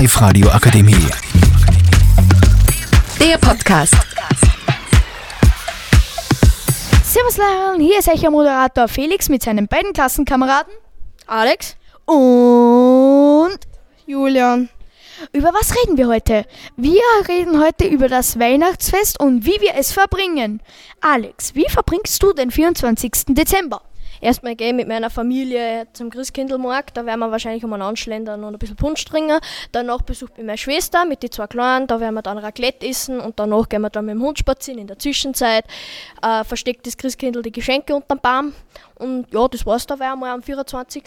Live-Radio Akademie. Der Podcast. Servus Lehrern, hier ist euer Moderator Felix mit seinen beiden Klassenkameraden Alex? und Julian. über was reden wir heute? Wir reden heute über das Weihnachtsfest und wie wir es verbringen. Alex, wie verbringst du den 24. Dezember? Erstmal gehe ich mit meiner Familie zum Christkindlmarkt. Da werden wir wahrscheinlich um einen Anschlendern und ein bisschen Punsch trinken. Danach besucht mich meine Schwester mit den zwei Kleinen. Da werden wir dann Raclette essen und danach gehen wir dann mit dem Hund spazieren. In der Zwischenzeit äh, versteckt das Christkindl die Geschenke unterm Baum. Und ja, das war's da einmal am 24.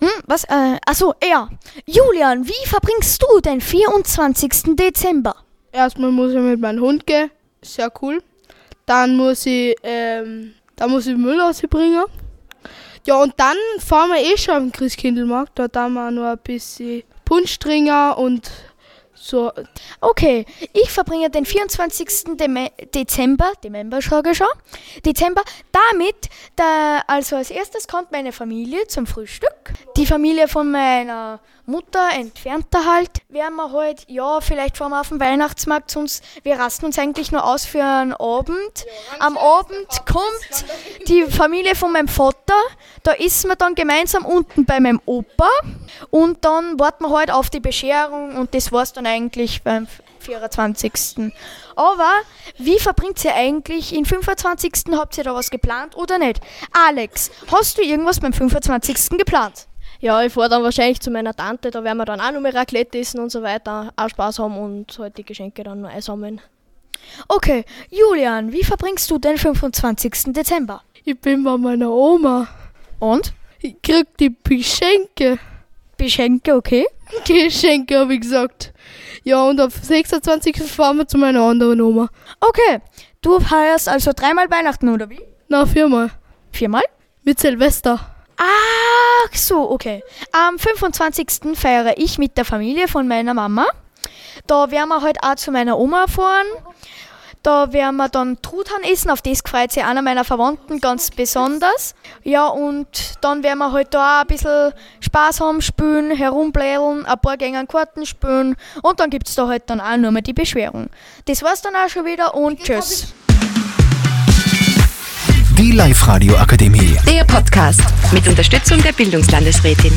Hm, was? Äh, achso, ja. Julian, wie verbringst du den 24. Dezember? Erstmal muss ich mit meinem Hund gehen. Sehr cool. Dann muss ich, ähm, dann muss ich Müll rausbringen. Ja, und dann fahren wir eh schon am Christkindlmarkt. Da haben wir noch ein bisschen Punsch trinken und so. Okay, ich verbringe den 24. Deme Dezember, Dezember ich schon, Dezember damit, da, also als erstes kommt meine Familie zum Frühstück. Die Familie von meiner Mutter, entfernter halt, werden wir halt, ja, vielleicht fahren wir auf den Weihnachtsmarkt, sonst, wir rasten uns eigentlich nur aus für einen Abend. Am Abend kommt die Familie von meinem Vater, da essen wir dann gemeinsam unten bei meinem Opa und dann warten wir halt auf die Bescherung und das war's dann eigentlich beim 24. Aber wie verbringt ihr eigentlich den 25. Habt ihr da was geplant oder nicht? Alex, hast du irgendwas beim 25. geplant? Ja, ich fahre dann wahrscheinlich zu meiner Tante. Da werden wir dann auch noch mehr Raclette essen und so weiter. Auch Spaß haben und halt die Geschenke dann noch einsammeln. Okay, Julian, wie verbringst du den 25. Dezember? Ich bin bei meiner Oma. Und? Ich krieg die Geschenke. Geschenke, okay? Geschenke, habe ich gesagt. Ja, und am 26. fahren wir zu meiner anderen Oma. Okay, du feierst also dreimal Weihnachten, oder wie? Na, viermal. Viermal? Mit Silvester. Ach so, okay. Am 25. feiere ich mit der Familie von meiner Mama. Da werden wir halt auch zu meiner Oma fahren. Da werden wir dann Truthahn essen, auf das freut sich einer meiner Verwandten ganz besonders. Ja, und dann werden wir halt da auch ein bisschen Spaß haben, spielen, herumblädeln, ein paar Gänge Karten spielen und dann gibt es da halt dann auch nur mehr die Beschwerung. Das war's dann auch schon wieder und tschüss. Die Live-Radio Akademie. Der Podcast mit Unterstützung der Bildungslandesrätin.